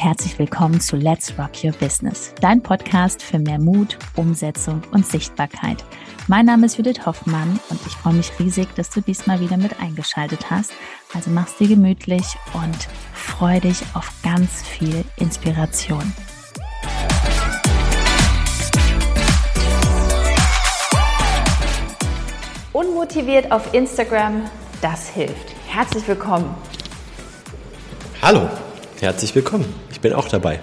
und herzlich willkommen zu Let's Rock Your Business, dein Podcast für mehr Mut, Umsetzung und Sichtbarkeit. Mein Name ist Judith Hoffmann und ich freue mich riesig, dass du diesmal wieder mit eingeschaltet hast. Also mach's dir gemütlich und freu dich auf ganz viel Inspiration. Unmotiviert auf Instagram, das hilft. Herzlich willkommen. Hallo, herzlich willkommen. Ich bin auch dabei.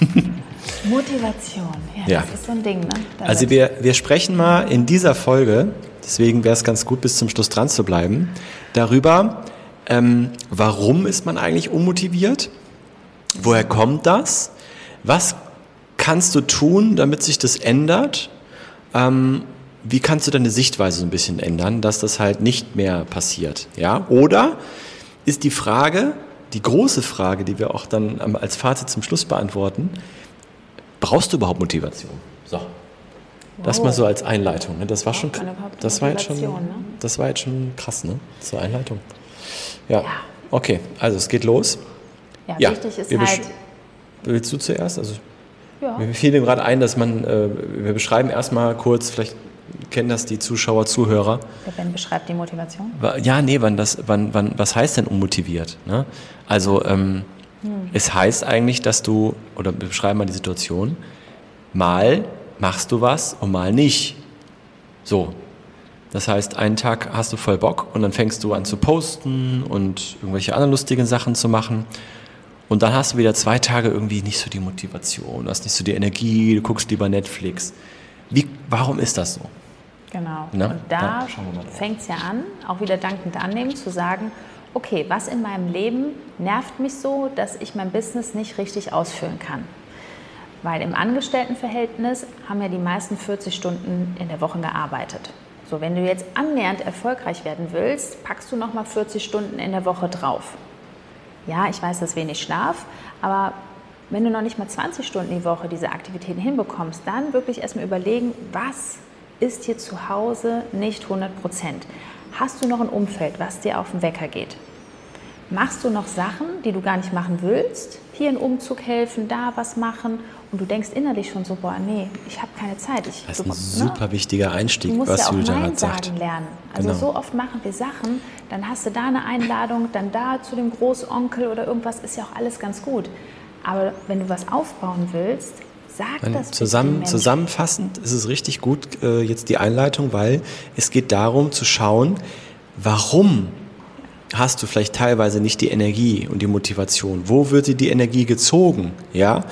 Motivation, ja, ja. das ist so ein Ding. Ne? also wir, wir sprechen mal in dieser Folge, deswegen wäre es ganz gut, bis zum Schluss dran zu bleiben, darüber, ähm, warum ist man eigentlich unmotiviert? Woher kommt das? Was kannst du tun, damit sich das ändert? Ähm, wie kannst du deine Sichtweise so ein bisschen ändern, dass das halt nicht mehr passiert? Ja? Oder ist die Frage, die große Frage, die wir auch dann als Fazit zum Schluss beantworten, brauchst du überhaupt Motivation? So. Das wow. mal so als Einleitung. Ne? Das war schon, das war jetzt schon, ne? das war jetzt schon krass, ne? Zur Einleitung. Ja. ja. Okay, also es geht los. Ja, ja. wichtig ist halt. Willst du zuerst? Also ja. mir fiel dem gerade ein, dass man, äh, wir beschreiben erstmal kurz, vielleicht kennen das die Zuschauer, Zuhörer. Der Ben beschreibt die Motivation. Ja, nee, wann das, wann, wann, was heißt denn unmotiviert? Ne? Also ähm, hm. es heißt eigentlich, dass du, oder wir beschreiben mal die Situation, mal machst du was und mal nicht. So. Das heißt, einen Tag hast du voll Bock und dann fängst du an zu posten und irgendwelche anderen lustigen Sachen zu machen. Und dann hast du wieder zwei Tage irgendwie nicht so die Motivation, du hast nicht so die Energie, du guckst lieber Netflix. Wie, warum ist das so? Genau. Na, und da fängt es ja an, auch wieder dankend annehmen, zu sagen, okay, was in meinem Leben nervt mich so, dass ich mein Business nicht richtig ausführen kann? Weil im Angestelltenverhältnis haben ja die meisten 40 Stunden in der Woche gearbeitet. So, wenn du jetzt annähernd erfolgreich werden willst, packst du nochmal 40 Stunden in der Woche drauf. Ja, ich weiß, das ist wenig Schlaf, aber wenn du noch nicht mal 20 Stunden die Woche diese Aktivitäten hinbekommst, dann wirklich erstmal überlegen, was ist hier zu Hause nicht 100 Prozent? Hast du noch ein Umfeld, was dir auf den Wecker geht? Machst du noch Sachen, die du gar nicht machen willst? Hier einen Umzug helfen, da was machen und du denkst innerlich schon so, boah, nee, ich habe keine Zeit. Ich, das ist ein ne? super wichtiger Einstieg, du musst was ja auch Julia Nein sagen sagt. lernen. Also genau. so oft machen wir Sachen, dann hast du da eine Einladung, dann da zu dem Großonkel oder irgendwas, ist ja auch alles ganz gut. Aber wenn du was aufbauen willst, Sag das Zusammen, zusammenfassend ist es richtig gut äh, jetzt die Einleitung, weil es geht darum zu schauen, warum hast du vielleicht teilweise nicht die Energie und die Motivation? Wo wird dir die Energie gezogen? Ja,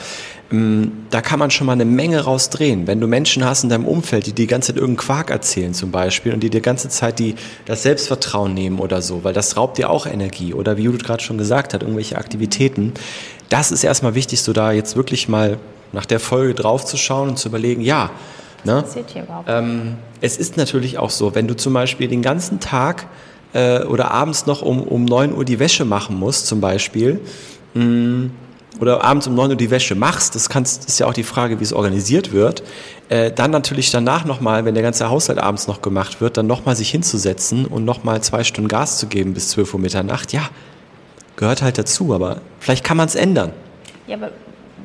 da kann man schon mal eine Menge rausdrehen. Wenn du Menschen hast in deinem Umfeld, die die ganze Zeit irgendeinen Quark erzählen zum Beispiel und die die ganze Zeit die, das Selbstvertrauen nehmen oder so, weil das raubt dir auch Energie. Oder wie Judith gerade schon gesagt hat, irgendwelche Aktivitäten. Das ist erstmal wichtig, so da jetzt wirklich mal nach der Folge draufzuschauen und zu überlegen, ja, ne, ähm, es ist natürlich auch so, wenn du zum Beispiel den ganzen Tag äh, oder abends noch um, um 9 Uhr die Wäsche machen musst, zum Beispiel, mh, mm, oder abends um 9 Uhr die Wäsche machst, das, kannst, ist ja auch die Frage, wie es organisiert wird, äh, dann natürlich danach nochmal, wenn der ganze Haushalt abends noch gemacht wird, dann nochmal sich hinzusetzen und nochmal zwei Stunden Gas zu geben bis 12 Uhr Mitternacht, ja, gehört halt dazu, aber vielleicht kann man es ändern. Ja, aber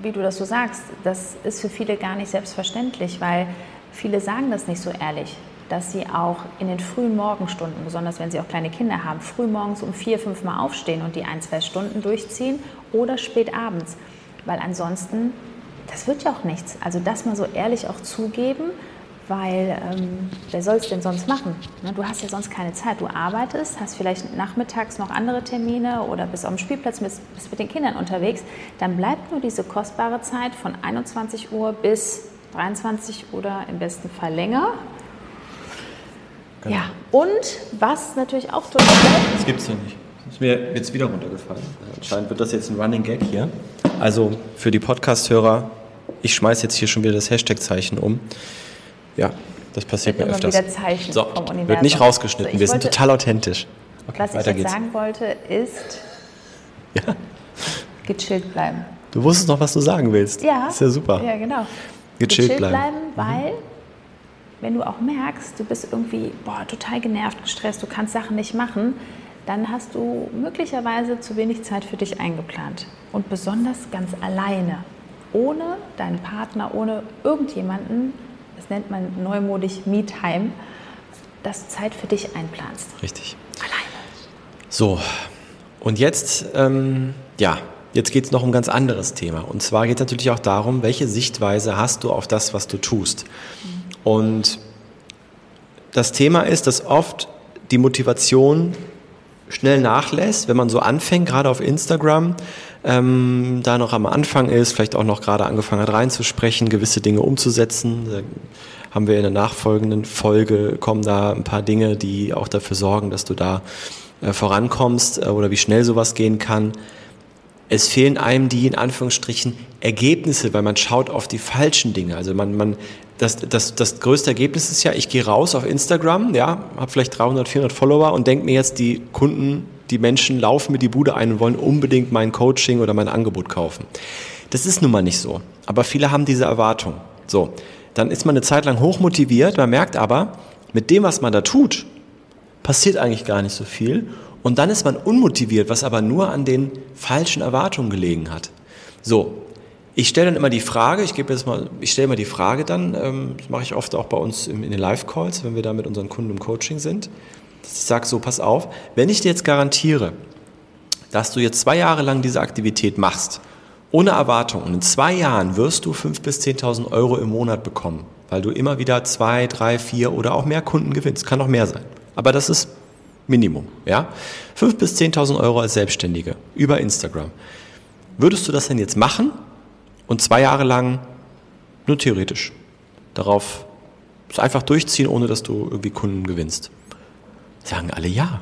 wie du das so sagst, das ist für viele gar nicht selbstverständlich, weil viele sagen das nicht so ehrlich, dass sie auch in den frühen Morgenstunden, besonders wenn sie auch kleine Kinder haben, frühmorgens um vier, fünf Mal aufstehen und die ein, zwei Stunden durchziehen oder spät abends. Weil ansonsten, das wird ja auch nichts. Also das mal so ehrlich auch zugeben, weil ähm, wer soll es denn sonst machen? Ne? Du hast ja sonst keine Zeit. Du arbeitest, hast vielleicht nachmittags noch andere Termine oder bist auf dem Spielplatz, bist, bist mit den Kindern unterwegs. Dann bleibt nur diese kostbare Zeit von 21 Uhr bis 23 oder im besten Fall länger. Genau. Ja, und was natürlich auch total. Das gibt es ja nicht. Das ist mir jetzt wieder runtergefallen. Anscheinend wird das jetzt ein Running Gag hier. Also für die Podcast-Hörer, ich schmeiße jetzt hier schon wieder das Hashtag-Zeichen um. Ja, das passiert mir öfters. Wieder Zeichen so. Wird nicht rausgeschnitten, also wir wollte, sind total authentisch. Okay, was ich jetzt geht's. sagen wollte, ist ja. gechillt bleiben. Du wusstest noch, was du sagen willst. Ja. Ist ja super. Ja, genau. Gechillt, gechillt bleiben. bleiben weil mhm. Wenn du auch merkst, du bist irgendwie boah, total genervt, gestresst, du kannst Sachen nicht machen, dann hast du möglicherweise zu wenig Zeit für dich eingeplant. Und besonders ganz alleine, ohne deinen Partner, ohne irgendjemanden, das nennt man neumodisch Me-Time, dass du Zeit für dich einplanst. Richtig. Alleine. So, und jetzt, ähm, ja, jetzt geht es noch um ein ganz anderes Thema. Und zwar geht es natürlich auch darum, welche Sichtweise hast du auf das, was du tust. Und das Thema ist, dass oft die Motivation schnell nachlässt, wenn man so anfängt, gerade auf Instagram, ähm, da noch am Anfang ist, vielleicht auch noch gerade angefangen hat reinzusprechen, gewisse Dinge umzusetzen. Da haben wir in der nachfolgenden Folge, kommen da ein paar Dinge, die auch dafür sorgen, dass du da äh, vorankommst äh, oder wie schnell sowas gehen kann. Es fehlen einem die in Anführungsstrichen Ergebnisse, weil man schaut auf die falschen Dinge. Also man, man das, das, das größte Ergebnis ist ja, ich gehe raus auf Instagram, ja, habe vielleicht 300, 400 Follower und denke mir jetzt, die Kunden, die Menschen laufen mir die Bude ein und wollen unbedingt mein Coaching oder mein Angebot kaufen. Das ist nun mal nicht so. Aber viele haben diese Erwartung. So, dann ist man eine Zeit lang hochmotiviert, man merkt aber, mit dem, was man da tut, passiert eigentlich gar nicht so viel. Und dann ist man unmotiviert, was aber nur an den falschen Erwartungen gelegen hat. So, ich stelle dann immer die Frage, ich gebe jetzt mal, ich stelle mal die Frage dann, ähm, das mache ich oft auch bei uns in den Live-Calls, wenn wir da mit unseren Kunden im Coaching sind. Ich sage so, pass auf, wenn ich dir jetzt garantiere, dass du jetzt zwei Jahre lang diese Aktivität machst, ohne Erwartung, und in zwei Jahren wirst du fünf bis 10.000 Euro im Monat bekommen, weil du immer wieder zwei, drei, vier oder auch mehr Kunden gewinnst. Kann auch mehr sein. Aber das ist Minimum, ja? Fünf bis 10.000 Euro als Selbstständige über Instagram. Würdest du das denn jetzt machen? und zwei Jahre lang nur theoretisch darauf einfach durchziehen, ohne dass du irgendwie Kunden gewinnst. Sagen alle ja.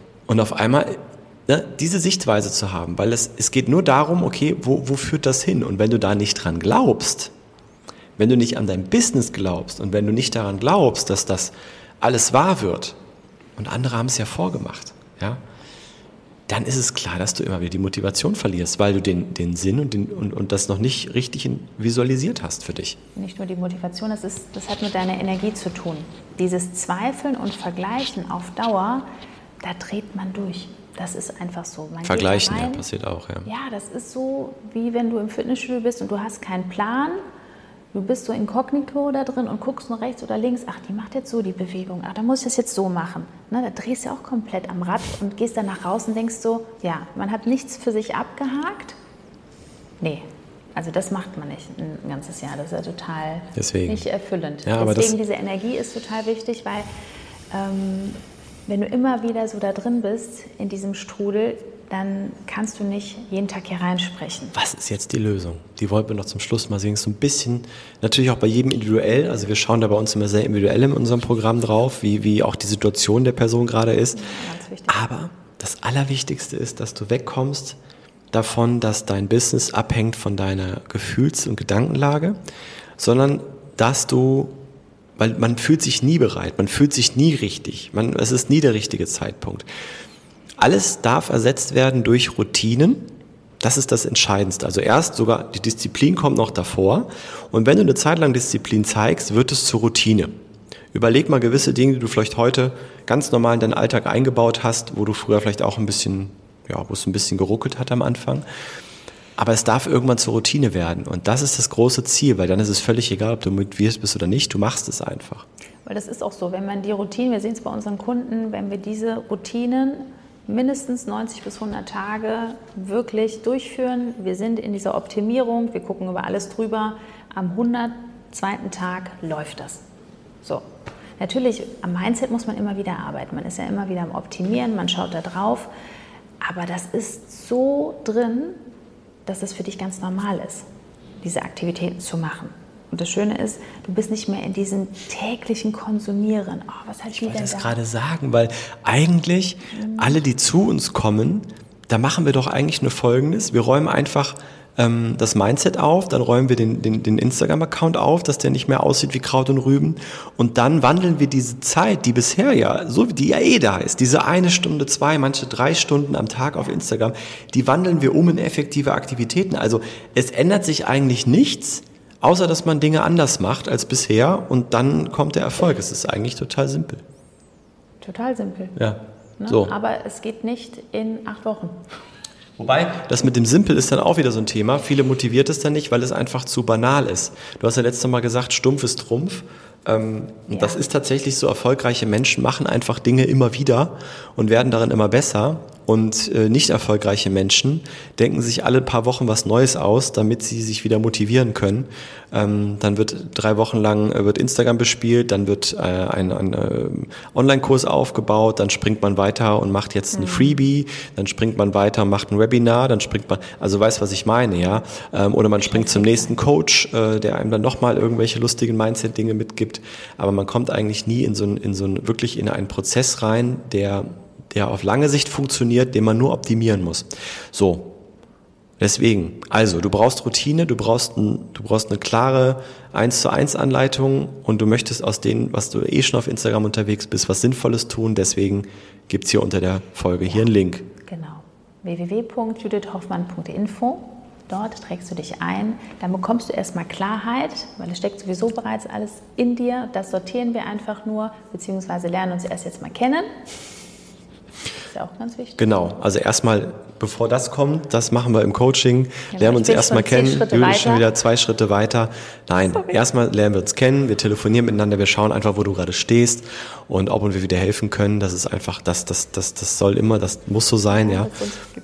und auf einmal ne, diese Sichtweise zu haben, weil es, es geht nur darum, okay, wo, wo führt das hin? Und wenn du da nicht dran glaubst, wenn du nicht an dein Business glaubst und wenn du nicht daran glaubst, dass das alles wahr wird, und andere haben es ja vorgemacht, ja, dann ist es klar, dass du immer wieder die Motivation verlierst, weil du den, den Sinn und, den, und, und das noch nicht richtig visualisiert hast für dich. Nicht nur die Motivation, das, ist, das hat mit deiner Energie zu tun. Dieses Zweifeln und Vergleichen auf Dauer, da dreht man durch. Das ist einfach so. Man Vergleichen, ja, passiert auch, ja. Ja, das ist so, wie wenn du im Fitnessstudio bist und du hast keinen Plan Du bist so inkognito da drin und guckst nur rechts oder links. Ach, die macht jetzt so die Bewegung. Ach, da muss ich das jetzt so machen. Ne, da drehst du ja auch komplett am Rad und gehst dann nach raus und denkst so, ja, man hat nichts für sich abgehakt. Nee, also das macht man nicht ein ganzes Jahr. Das ist ja total Deswegen. nicht erfüllend. Ja, Deswegen diese Energie ist total wichtig, weil ähm, wenn du immer wieder so da drin bist in diesem Strudel, dann kannst du nicht jeden Tag hier reinsprechen. Was ist jetzt die Lösung? Die wollten wir noch zum Schluss mal sehen. So ein bisschen, natürlich auch bei jedem individuell. Also wir schauen da bei uns immer sehr individuell in unserem Programm drauf, wie, wie auch die Situation der Person gerade ist. Aber das Allerwichtigste ist, dass du wegkommst davon, dass dein Business abhängt von deiner Gefühls- und Gedankenlage, sondern dass du weil man fühlt sich nie bereit, man fühlt sich nie richtig, man, es ist nie der richtige Zeitpunkt. Alles darf ersetzt werden durch Routinen. Das ist das Entscheidendste. Also erst sogar die Disziplin kommt noch davor. Und wenn du eine Zeit lang Disziplin zeigst, wird es zur Routine. Überleg mal gewisse Dinge, die du vielleicht heute ganz normal in deinen Alltag eingebaut hast, wo du früher vielleicht auch ein bisschen, ja, wo es ein bisschen geruckelt hat am Anfang. Aber es darf irgendwann zur Routine werden. Und das ist das große Ziel, weil dann ist es völlig egal, ob du mit wirst bist oder nicht. Du machst es einfach. Weil das ist auch so, wenn man die Routinen, wir sehen es bei unseren Kunden, wenn wir diese Routinen mindestens 90 bis 100 Tage wirklich durchführen. Wir sind in dieser Optimierung, wir gucken über alles drüber. Am 102. Tag läuft das. So. Natürlich, am Mindset muss man immer wieder arbeiten. Man ist ja immer wieder am Optimieren, man schaut da drauf. Aber das ist so drin, dass es für dich ganz normal ist, diese Aktivitäten zu machen. Und das Schöne ist, du bist nicht mehr in diesem täglichen Konsumieren. Oh, was hat ich wollte das da? gerade sagen, weil eigentlich mhm. alle, die zu uns kommen, da machen wir doch eigentlich nur Folgendes. Wir räumen einfach ähm, das Mindset auf, dann räumen wir den, den, den Instagram-Account auf, dass der nicht mehr aussieht wie Kraut und Rüben. Und dann wandeln wir diese Zeit, die bisher ja, so wie die ja eh da ist, diese eine Stunde, zwei, manche drei Stunden am Tag auf Instagram, die wandeln wir um in effektive Aktivitäten. Also es ändert sich eigentlich nichts, außer dass man Dinge anders macht als bisher und dann kommt der Erfolg. Es ist eigentlich total simpel. Total simpel. Ja. Ne? So. Aber es geht nicht in acht Wochen. Wobei, das mit dem Simpel ist dann auch wieder so ein Thema. Viele motiviert es dann nicht, weil es einfach zu banal ist. Du hast ja letztes Mal gesagt, stumpf ist Trumpf. Ähm, ja. Das ist tatsächlich so, erfolgreiche Menschen machen einfach Dinge immer wieder und werden darin immer besser. Und äh, nicht erfolgreiche Menschen denken sich alle paar Wochen was Neues aus, damit sie sich wieder motivieren können. Ähm, dann wird drei Wochen lang äh, wird Instagram bespielt, dann wird äh, ein, ein äh, Online-Kurs aufgebaut, dann springt man weiter und macht jetzt ein mhm. Freebie, dann springt man weiter und macht ein Webinar, dann springt man, also weiß, was ich meine, ja. Ähm, oder man springt zum nächsten Coach, äh, der einem dann nochmal irgendwelche lustigen Mindset-Dinge mitgibt. Aber man kommt eigentlich nie in so ein, in so ein, wirklich in einen Prozess rein, der der auf lange Sicht funktioniert, den man nur optimieren muss. So. Deswegen, also, du brauchst Routine, du brauchst, ein, du brauchst eine klare 1 zu 1 Anleitung und du möchtest aus dem, was du eh schon auf Instagram unterwegs bist, was Sinnvolles tun. Deswegen gibt's hier unter der Folge ja, hier einen Link. Genau. www.judithhoffmann.info Dort trägst du dich ein, dann bekommst du erstmal Klarheit, weil es steckt sowieso bereits alles in dir. Das sortieren wir einfach nur, beziehungsweise lernen uns erst jetzt mal kennen ist ja auch ganz wichtig. Genau, also erstmal, bevor das kommt, das machen wir im Coaching, ja, lernen uns erstmal kennen. Du bist schon wieder zwei Schritte weiter. Nein, Sorry. erstmal lernen wir uns kennen, wir telefonieren miteinander, wir schauen einfach, wo du gerade stehst und ob und wir wieder helfen können. Das ist einfach, das, das, das, das soll immer, das muss so sein, ja.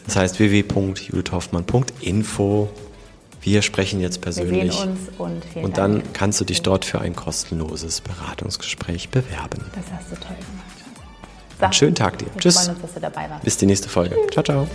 Das heißt www.judithhoffmann.info. Wir sprechen jetzt persönlich. Wir sehen uns und Und dann kannst du dich dort für ein kostenloses Beratungsgespräch bewerben. Das hast du toll gemacht. Einen schönen Tag dir. Tschüss. Freuen uns, dass du dabei warst. Bis die nächste Folge. Ciao, ciao.